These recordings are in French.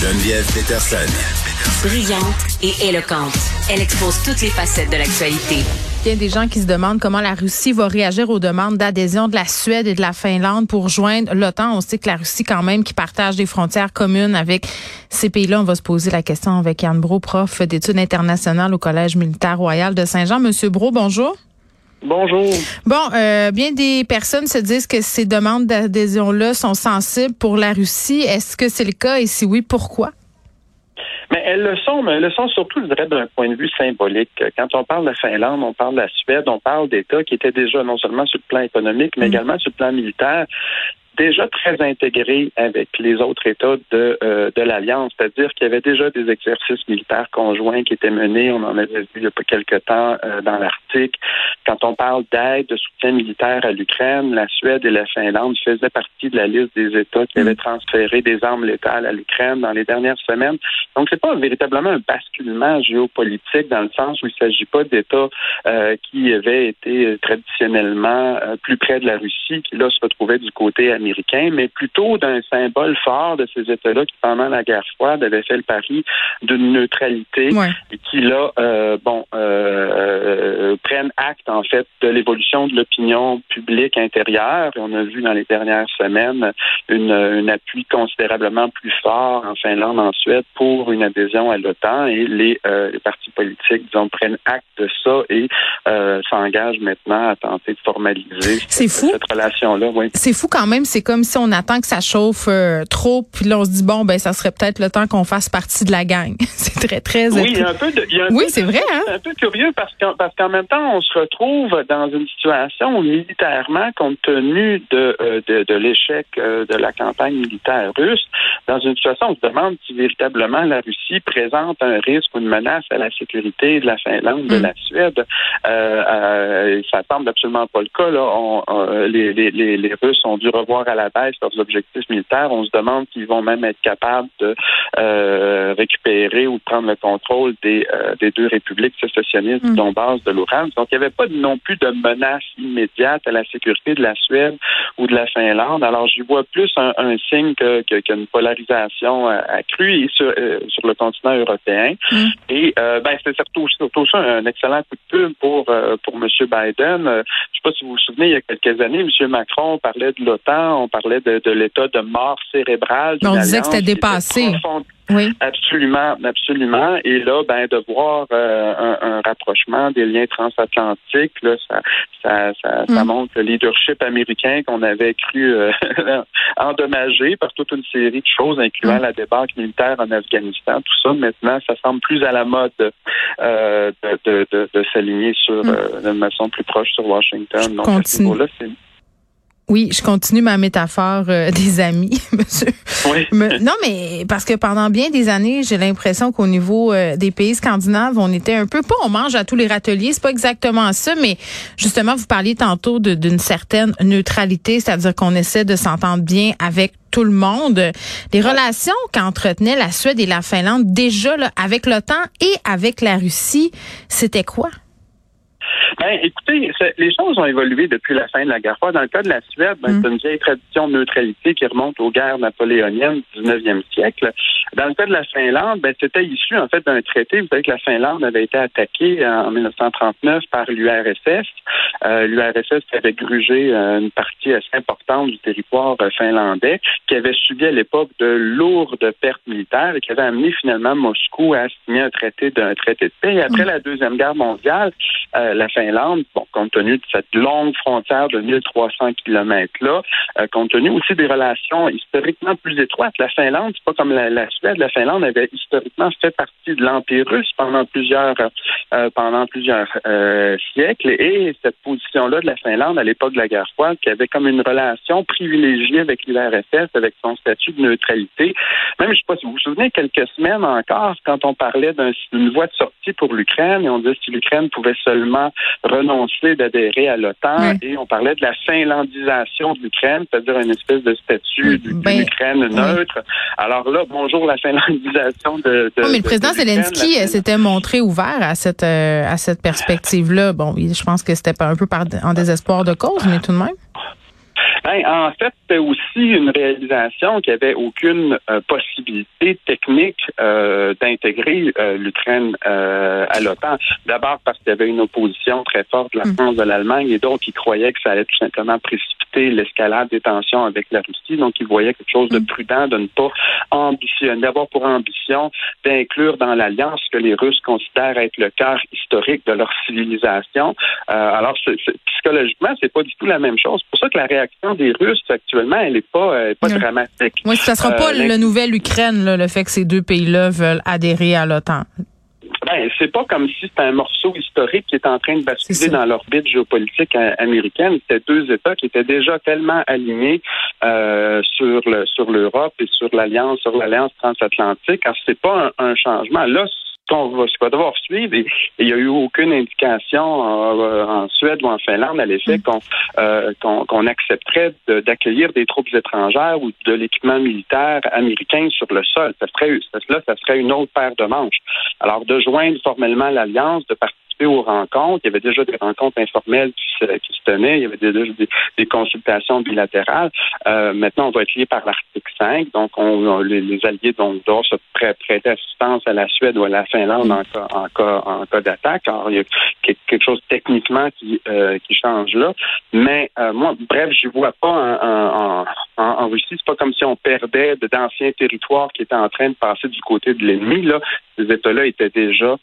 Geneviève Peterson. Brillante et éloquente, elle expose toutes les facettes de l'actualité. Il y a des gens qui se demandent comment la Russie va réagir aux demandes d'adhésion de la Suède et de la Finlande pour joindre l'OTAN. On sait que la Russie, quand même, qui partage des frontières communes avec ces pays-là. On va se poser la question avec Yann Bro, prof d'études internationales au Collège militaire royal de Saint-Jean. Monsieur Bro, bonjour. Bonjour. Bon, euh, bien des personnes se disent que ces demandes d'adhésion-là sont sensibles pour la Russie. Est-ce que c'est le cas? Et si oui, pourquoi? Mais elles le sont, mais elles le sont surtout, je dirais, d'un point de vue symbolique. Quand on parle de la Finlande, on parle de la Suède, on parle d'États qui étaient déjà non seulement sur le plan économique, mais mm. également sur le plan militaire déjà très intégré avec les autres États de, euh, de l'Alliance, c'est-à-dire qu'il y avait déjà des exercices militaires conjoints qui étaient menés, on en avait vu il y a pas quelque temps euh, dans l'Arctique. Quand on parle d'aide, de soutien militaire à l'Ukraine, la Suède et la Finlande faisaient partie de la liste des États qui avaient transféré des armes létales à l'Ukraine dans les dernières semaines. Donc, c'est pas véritablement un basculement géopolitique dans le sens où il ne s'agit pas d'États euh, qui avaient été traditionnellement plus près de la Russie, qui là se retrouvaient du côté américain mais plutôt d'un symbole fort de ces États-là qui, pendant la guerre froide, avaient fait le pari d'une neutralité et qui, là, euh, bon, euh, euh, prennent acte, en fait, de l'évolution de l'opinion publique intérieure. Et on a vu dans les dernières semaines une, un appui considérablement plus fort en Finlande, en Suède, pour une adhésion à l'OTAN. Et les, les partis politiques, disons, prennent acte de ça et s'engagent maintenant à tenter de formaliser cette, relation-là. C'est fou quand même, c'est comme si on attend que ça chauffe euh, trop, puis là on se dit bon ben ça serait peut-être le temps qu'on fasse partie de la gang. c'est très très. Oui, il y a un peu de. oui, c'est vrai. Hein? C'est un peu curieux parce qu'en parce qu'en même temps on se retrouve dans une situation où militairement, compte tenu de euh, de, de l'échec euh, de la campagne militaire russe, dans une situation où on se demande si véritablement la Russie présente un risque ou une menace à la sécurité de la Finlande, de mm. la Suède. Euh, ça semble absolument pas le cas. Là. On, les, les, les Russes ont dû revoir à la baisse leurs objectifs militaires. On se demande s'ils vont même être capables de euh, récupérer ou de prendre le contrôle des, euh, des deux républiques sécessionnistes mm. dont base de Donc, il n'y avait pas non plus de menace immédiate à la sécurité de la Suède ou de la Finlande. Alors, j'y vois plus un, signe qu'une que, polarisation euh, accrue et sur, sur le continent européen. Mm. Et ben, c'est surtout, surtout ça un excellent coup de pub pour, pour M. Biden. je ne sais pas si vous vous souvenez, il y a quelques années, M. Macron parlait de l'OTAN on parlait de, l'état de mort cérébrale. On disait que c'était dépassé. Oui. Absolument, absolument. Et là, ben, de voir euh, un, rapprochement des liens transatlantiques, là, ça, ça, ça, mm. montre le leadership américain qu'on avait cru euh, endommagé par toute une série de choses, incluant mm. la débarque militaire en Afghanistan. Tout ça, maintenant, ça semble plus à la mode euh, de, de, de, s'aligner sur mm. une façon plus proche sur Washington. Donc, à ce niveau-là, c'est oui, je continue ma métaphore euh, des amis, monsieur. Oui. non, mais parce que pendant bien des années, j'ai l'impression qu'au niveau euh, des pays scandinaves, on était un peu pas on mange à tous les râteliers, c'est pas exactement ça, mais justement, vous parliez tantôt d'une certaine neutralité, c'est-à-dire qu'on essaie de s'entendre bien avec tout le monde. Les relations qu'entretenaient la Suède et la Finlande déjà là, avec l'OTAN et avec la Russie, c'était quoi? Ben, écoutez, les choses ont évolué depuis la fin de la guerre froide. Dans le cas de la Suède, ben, mm. c'est une vieille tradition de neutralité qui remonte aux guerres napoléoniennes du 19e siècle. Dans le cas de la Finlande, ben, c'était issu en fait d'un traité. Vous savez que la Finlande avait été attaquée en 1939 par l'URSS. Euh, L'URSS avait grugé euh, une partie assez importante du territoire euh, finlandais, qui avait subi à l'époque de lourdes pertes militaires et qui avait amené finalement Moscou à signer un traité d'un traité de paix. Et après mm. la deuxième guerre mondiale, euh, la Finlande, bon, compte tenu de cette longue frontière de 1300 kilomètres-là, euh, compte tenu aussi des relations historiquement plus étroites, la Finlande, c'est pas comme la, Suède, la Finlande avait historiquement fait partie de l'Empire russe pendant plusieurs euh, pendant plusieurs siècles et cette position-là de la Finlande à l'époque de la guerre froide, qui avait comme une relation privilégiée avec l'URSS, avec son statut de neutralité. Même, je sais pas si vous vous souvenez, quelques semaines encore, quand on parlait d'une voie de sortie pour l'Ukraine et on disait si l'Ukraine pouvait seulement renoncer d'adhérer à l'OTAN et on parlait de la finlandisation de l'Ukraine, c'est-à-dire une espèce de statut ben, d'Ukraine neutre. Alors là, bonjour la finlandisation de. de mais le président Zelensky euh, s'était montré ouvert à cette euh, à cette perspective-là. Bon, je pense que c'était pas un peu par, en désespoir de cause, mais tout de même. Ben, en fait, c'était aussi une réalisation qu'il n'y avait aucune euh, possibilité technique euh, d'intégrer euh, l'Ukraine à l'OTAN. D'abord parce qu'il y avait une opposition très forte de la mm. France, de l'Allemagne, et donc ils croyaient que ça allait tout simplement précipiter l'escalade des tensions avec la Russie. Donc ils voyaient quelque chose de mm. prudent, de ne pas ambitionner, d'avoir pour ambition d'inclure dans l'alliance ce que les Russes considèrent être le cœur historique de leur civilisation. alors, psychologiquement, c'est pas du tout la même chose. C'est pour ça que la réaction des Russes actuellement, elle n'est pas, euh, pas dramatique. Oui, ça sera pas euh, le nouvelle Ukraine, le fait que ces deux pays-là veulent adhérer à l'OTAN. Ben, c'est pas comme si c'était un morceau historique qui est en train de basculer dans l'orbite géopolitique américaine. C'était deux États qui étaient déjà tellement alignés euh, sur le sur l'Europe et sur l'alliance sur l'alliance transatlantique. Alors c'est pas un, un, changement. Là, qu'on va, devoir suivre. Et il n'y a eu aucune indication euh, en Suède ou en Finlande à l'effet mm. qu'on euh, qu'on accepterait d'accueillir des troupes étrangères ou de l'équipement militaire américain sur le sol. Ça serait, là, ça serait une autre paire de manches. Alors, de joindre formellement l'alliance, de aux rencontres. Il y avait déjà des rencontres informelles qui se, tenaient. Il y avait déjà des, consultations bilatérales. Euh, maintenant, on va être lié par l'article 5. Donc, on, les, alliés doivent se prêter assistance à la Suède ou à la Finlande en cas, en en d'attaque. Alors, il y a quelque chose techniquement qui, euh, change là. Mais euh, moi, bref, je vois pas en, en, en Russie, c'est pas comme si on perdait d'anciens territoires qui étaient en train de passer du côté de l'ennemi. Là, ces États-là étaient déjà,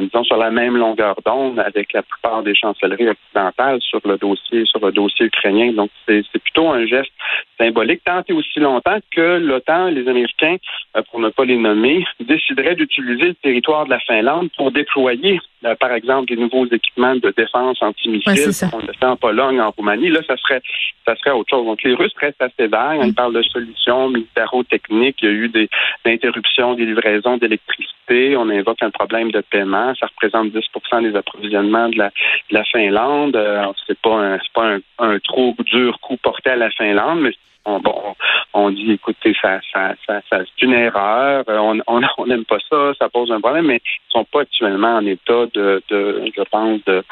disons, sur la même longueur d'onde avec la plupart des chancelleries occidentales sur le dossier, sur le dossier ukrainien. Donc, c'est plutôt un geste symbolique, tant et aussi longtemps que l'OTAN, les Américains, euh, pour ne pas les nommer, décideraient d'utiliser le territoire de la Finlande pour déployer, euh, par exemple, des nouveaux équipements de défense antimissiles. on le fait en Pologne, en Roumanie. Là, ça serait, ça serait autre chose. Donc, les Russes restent assez vagues. Ils parlent de solutions militaro-techniques. Il y a eu des interruptions des livraisons d'électricité. On invoque un problème de paiement. Ça représente 10% des approvisionnements de la, de la Finlande. Euh, c'est pas un, c'est pas un, un trop dur coup porté à la Finlande, mais on, bon, on dit, écoutez, ça, ça, ça, c'est une erreur, on on n'aime pas ça, ça pose un problème, mais ils sont pas actuellement en état de, de je pense, de,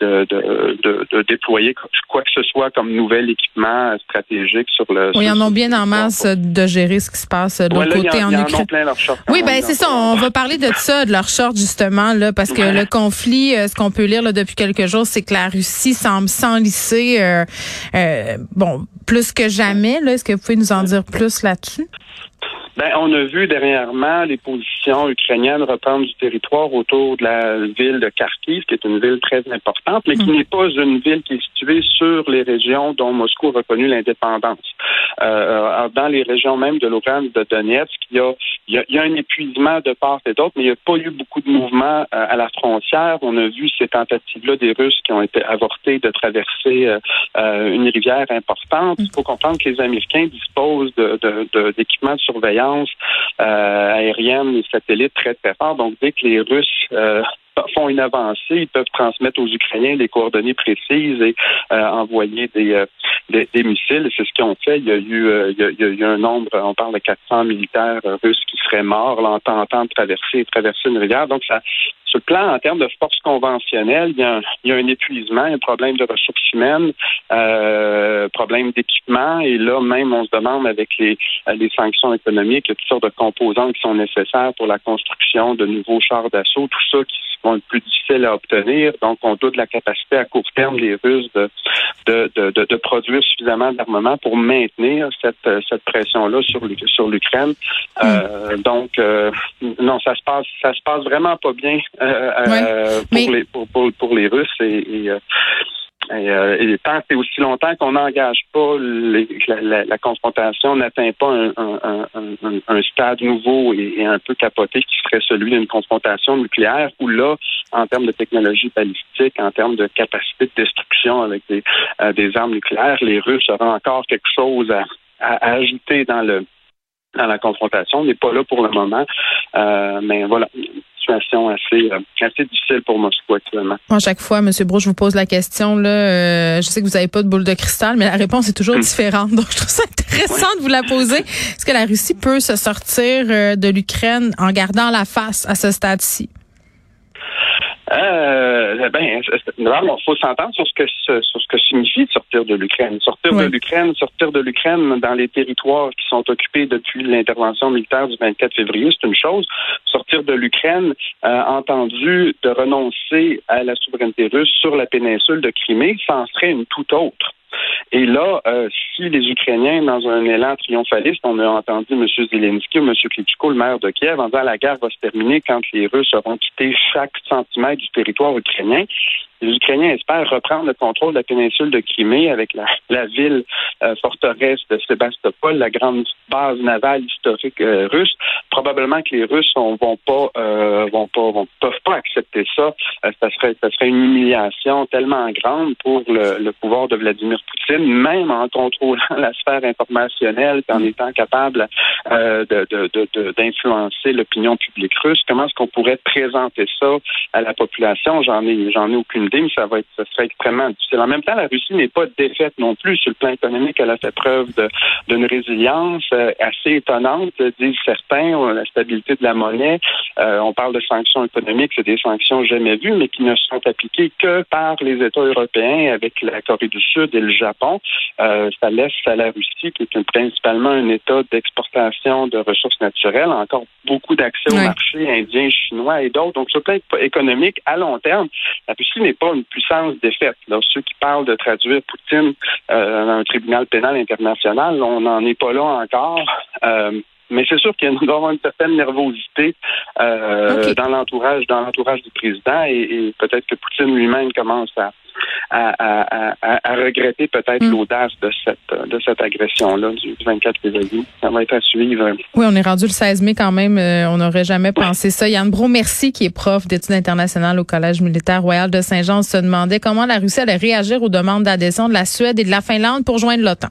de, de, de, déployer quoi que ce soit comme nouvel équipement stratégique sur le. Oui, ils en ont bien en masse de gérer ce qui se passe de l'autre côté en, Ukraine. Oui, ben c'est ça. On va parler de ça, de leur short justement là, parce que le conflit, euh, ce qu'on peut lire là, depuis quelques jours, c'est que la Russie semble s'enlisser, euh, euh, bon, plus que jamais. Est-ce que vous pouvez nous en dire plus là-dessus? Ben, on a vu dernièrement les positions ukrainiennes reprendre du territoire autour de la ville de Kharkiv, qui est une ville très importante, mais qui mm. n'est pas une ville qui est située sur les régions dont Moscou a reconnu l'indépendance. Euh, dans les régions même de Lugansk, de Donetsk, il y, a, il, y a, un épuisement de part et d'autre, mais il n'y a pas eu beaucoup de mouvements euh, à la frontière. On a vu ces tentatives-là des Russes qui ont été avortées de traverser euh, euh une rivière importante. Il faut comprendre que les Américains disposent d'équipements de, de, de surveillance euh, aérienne et satellites très, très forts. Donc, dès que les Russes euh, font une avancée, ils peuvent transmettre aux Ukrainiens des coordonnées précises et euh, envoyer des, missiles. C'est ce qu'ils ont fait. Il y a eu, un nombre, on parle de 400 militaires russes qui seraient morts en tentant de traverser, traverser une rivière. Donc, ça, sur le plan en termes de force conventionnelle, il y a un, épuisement, un problème de ressources humaines, euh, problème d'équipement, et là même on se demande avec les, les sanctions économiques, il y a toutes sortes de composantes qui sont nécessaires pour la construction de nouveaux chars d'assaut, tout ça qui sont plus difficiles à obtenir. Donc on doute la capacité à court terme des Russes de, de, de, de, produire suffisamment d'armement pour maintenir cette, cette pression-là sur, sur l'Ukraine. Euh, donc euh, non, ça se passe ça se passe vraiment pas bien euh, euh, pour, les, pour, pour, les Russes et, et euh, et, tant c'est aussi longtemps qu'on n'engage pas la, confrontation, n'atteint pas un, stade nouveau et, un peu capoté qui serait celui d'une confrontation nucléaire, où là, en termes de technologie balistique, en termes de capacité de destruction avec des, des armes nucléaires, les Russes auront encore quelque chose à, à ajouter dans le dans la confrontation. On n'est pas là pour le moment. Euh, mais voilà, situation assez, euh, assez difficile pour Moscou actuellement. À chaque fois, M. Brouche, je vous pose la question. Là, euh, je sais que vous n'avez pas de boule de cristal, mais la réponse est toujours hmm. différente. Donc, je trouve ça intéressant de vous la poser. Est-ce que la Russie peut se sortir de l'Ukraine en gardant la face à ce stade-ci? Euh, ben, il faut s'entendre sur ce que sur ce que signifie sortir de l'Ukraine. Sortir de l'Ukraine, sortir de l'Ukraine dans les territoires qui sont occupés depuis l'intervention militaire du 24 février, c'est une chose. Sortir de l'Ukraine, euh, entendu de renoncer à la souveraineté russe sur la péninsule de Crimée, ça en serait une toute autre. Et là, euh, si les Ukrainiens, dans un élan triomphaliste, on a entendu M. Zelensky ou M. Klitschko, le maire de Kiev, en disant la guerre va se terminer quand les Russes auront quitté chaque centimètre du territoire ukrainien, les Ukrainiens espèrent reprendre le contrôle de la péninsule de Crimée avec la, ville euh, forteresse de Sébastopol, la grande base navale historique euh, russe. Probablement que les Russes ne vont pas, euh, vont pas, peuvent pas accepter ça. ça serait, ça serait une humiliation tellement grande pour le, pouvoir de Vladimir Poutine, même en contrôlant la sphère informationnelle, en étant capable d'influencer l'opinion publique russe. Comment est-ce qu'on pourrait présenter ça à la population? J'en ai, j'en ai aucune mais ça va être, ça serait extrêmement difficile. En même temps, la Russie n'est pas défaite non plus sur le plan économique. Elle a fait preuve d'une résilience euh, assez étonnante, disent certains, euh, la stabilité de la monnaie. Euh, on parle de sanctions économiques, c'est des sanctions jamais vues, mais qui ne sont appliquées que par les États européens avec la Corée du Sud et le Japon. ça laisse à la Russie, qui est principalement un État d'exportation de ressources naturelles, encore beaucoup d'accès au marché indien, chinois et d'autres. Donc, sur le plan économique, à long terme, la Russie n'est pas une puissance défaite. Là, ceux qui parlent de traduire Poutine euh, dans un tribunal pénal international, on n'en est pas là encore. Euh, mais c'est sûr qu'il y a une certaine nervosité euh, dans l'entourage, dans l'entourage du président, et peut-être que Poutine lui-même commence à, à, regretter peut-être hmm. l'audace de cette, de cette agression-là du 24 février. Ça va être à suivre. Oui, on est rendu le 16 mai quand même. Euh, on n'aurait jamais pensé ça. Yann Bro, merci, qui est prof d'études internationales au Collège militaire royal de Saint-Jean, se demandait comment la Russie allait réagir aux demandes d'adhésion de la Suède et de la Finlande pour joindre l'OTAN.